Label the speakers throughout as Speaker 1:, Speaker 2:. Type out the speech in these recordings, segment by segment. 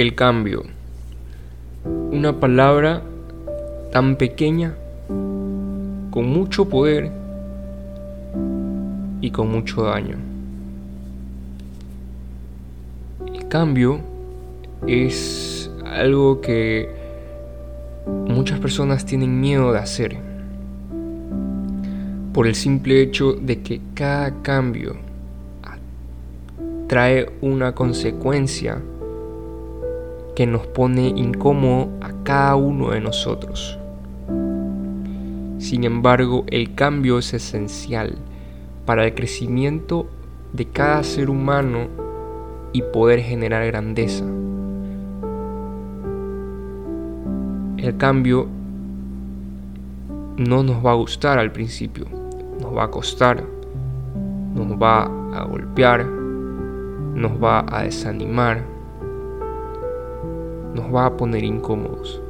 Speaker 1: El cambio. Una palabra tan pequeña, con mucho poder y con mucho daño. El cambio es algo que muchas personas tienen miedo de hacer por el simple hecho de que cada cambio trae una consecuencia que nos pone incómodo a cada uno de nosotros. Sin embargo, el cambio es esencial para el crecimiento de cada ser humano y poder generar grandeza. El cambio no nos va a gustar al principio, nos va a costar, nos va a golpear, nos va a desanimar, nos va a poner incómodos.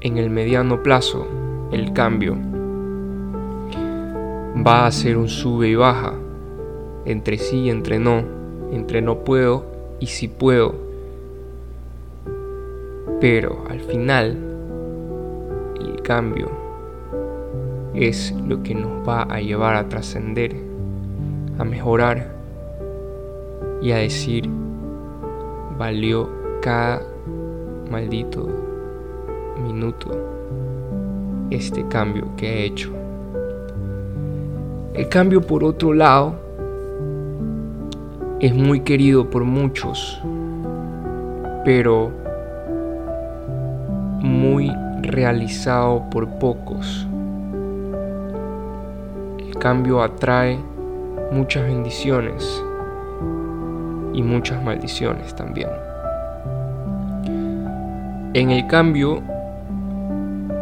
Speaker 1: En el mediano plazo, el cambio va a ser un sube y baja, entre sí y entre no, entre no puedo y sí puedo. Pero al final, el cambio es lo que nos va a llevar a trascender, a mejorar y a decir, valió cada maldito minuto este cambio que he hecho. El cambio por otro lado es muy querido por muchos, pero muy realizado por pocos. El cambio atrae muchas bendiciones y muchas maldiciones también. En el cambio,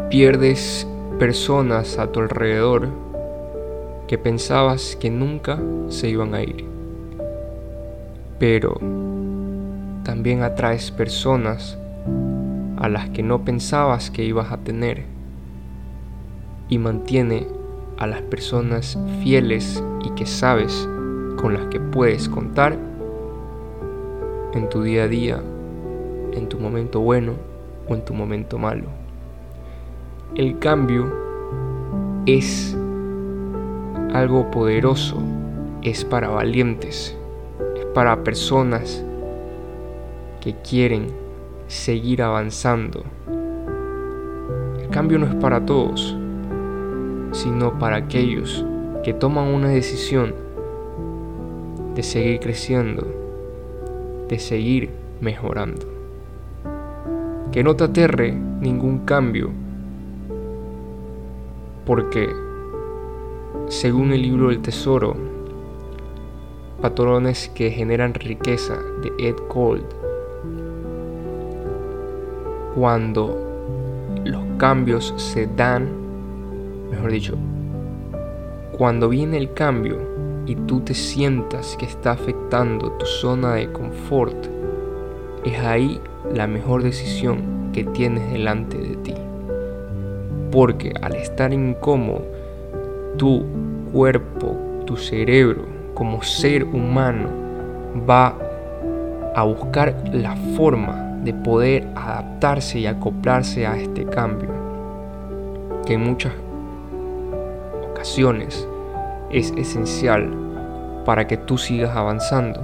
Speaker 1: pierdes personas a tu alrededor que pensabas que nunca se iban a ir. Pero también atraes personas a las que no pensabas que ibas a tener y mantiene a las personas fieles y que sabes con las que puedes contar en tu día a día, en tu momento bueno o en tu momento malo. El cambio es algo poderoso, es para valientes, es para personas que quieren seguir avanzando. El cambio no es para todos, sino para aquellos que toman una decisión de seguir creciendo, de seguir mejorando. Que no te aterre ningún cambio, porque según el libro del tesoro, patrones que generan riqueza de Ed Gold, cuando los cambios se dan, mejor dicho, cuando viene el cambio y tú te sientas que está afectando tu zona de confort, es ahí la mejor decisión que tienes delante de ti. Porque al estar incómodo, tu cuerpo, tu cerebro, como ser humano, va a buscar la forma de poder adaptarse y acoplarse a este cambio, que en muchas ocasiones es esencial para que tú sigas avanzando.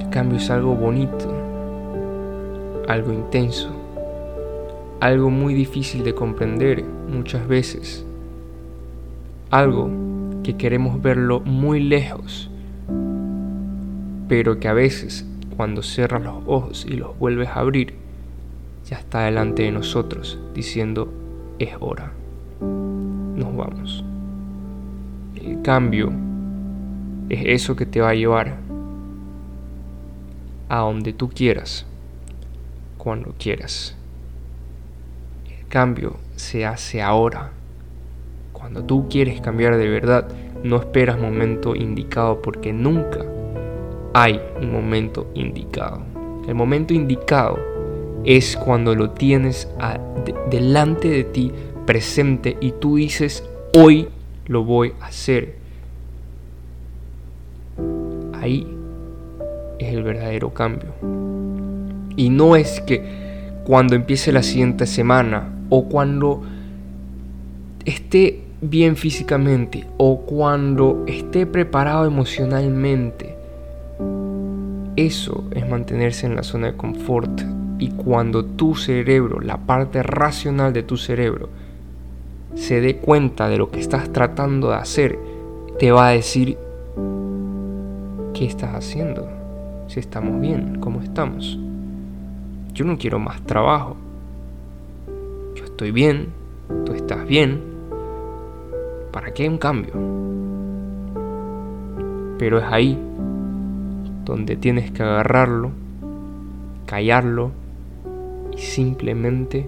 Speaker 1: El cambio es algo bonito, algo intenso, algo muy difícil de comprender muchas veces, algo que queremos verlo muy lejos, pero que a veces cuando cierras los ojos y los vuelves a abrir, ya está delante de nosotros diciendo es hora, vamos. El cambio es eso que te va a llevar a donde tú quieras, cuando quieras cambio se hace ahora. Cuando tú quieres cambiar de verdad, no esperas momento indicado porque nunca hay un momento indicado. El momento indicado es cuando lo tienes delante de ti presente y tú dices, hoy lo voy a hacer. ahí es el verdadero cambio. Y no es que cuando empiece la siguiente semana o cuando esté bien físicamente o cuando esté preparado emocionalmente. Eso es mantenerse en la zona de confort y cuando tu cerebro, la parte racional de tu cerebro, se dé cuenta de lo que estás tratando de hacer, te va a decir qué estás haciendo, si estamos bien, cómo estamos. Yo no quiero más trabajo. Yo estoy bien, tú estás bien. ¿Para qué un cambio? Pero es ahí donde tienes que agarrarlo, callarlo y simplemente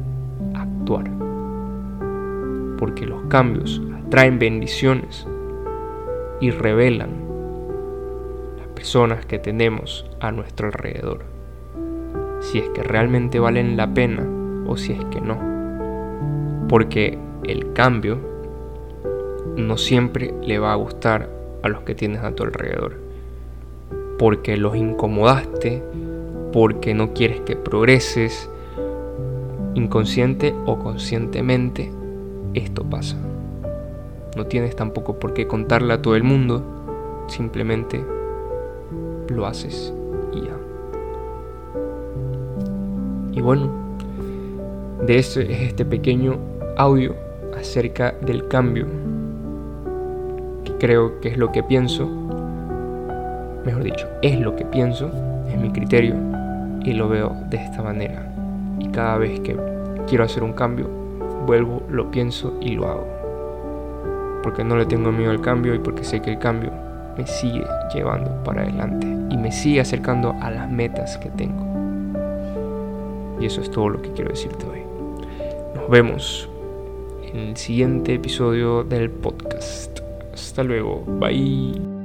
Speaker 1: actuar. Porque los cambios atraen bendiciones y revelan las personas que tenemos a nuestro alrededor. Si es que realmente valen la pena o si es que no. Porque el cambio no siempre le va a gustar a los que tienes a tu alrededor. Porque los incomodaste, porque no quieres que progreses, inconsciente o conscientemente, esto pasa. No tienes tampoco por qué contarle a todo el mundo, simplemente lo haces y ya. Y bueno, de eso es este pequeño audio acerca del cambio, que creo que es lo que pienso, mejor dicho, es lo que pienso, es mi criterio y lo veo de esta manera. Y cada vez que quiero hacer un cambio, vuelvo, lo pienso y lo hago. Porque no le tengo miedo al cambio y porque sé que el cambio me sigue llevando para adelante y me sigue acercando a las metas que tengo. Y eso es todo lo que quiero decirte hoy. Nos vemos en el siguiente episodio del podcast. Hasta luego. Bye.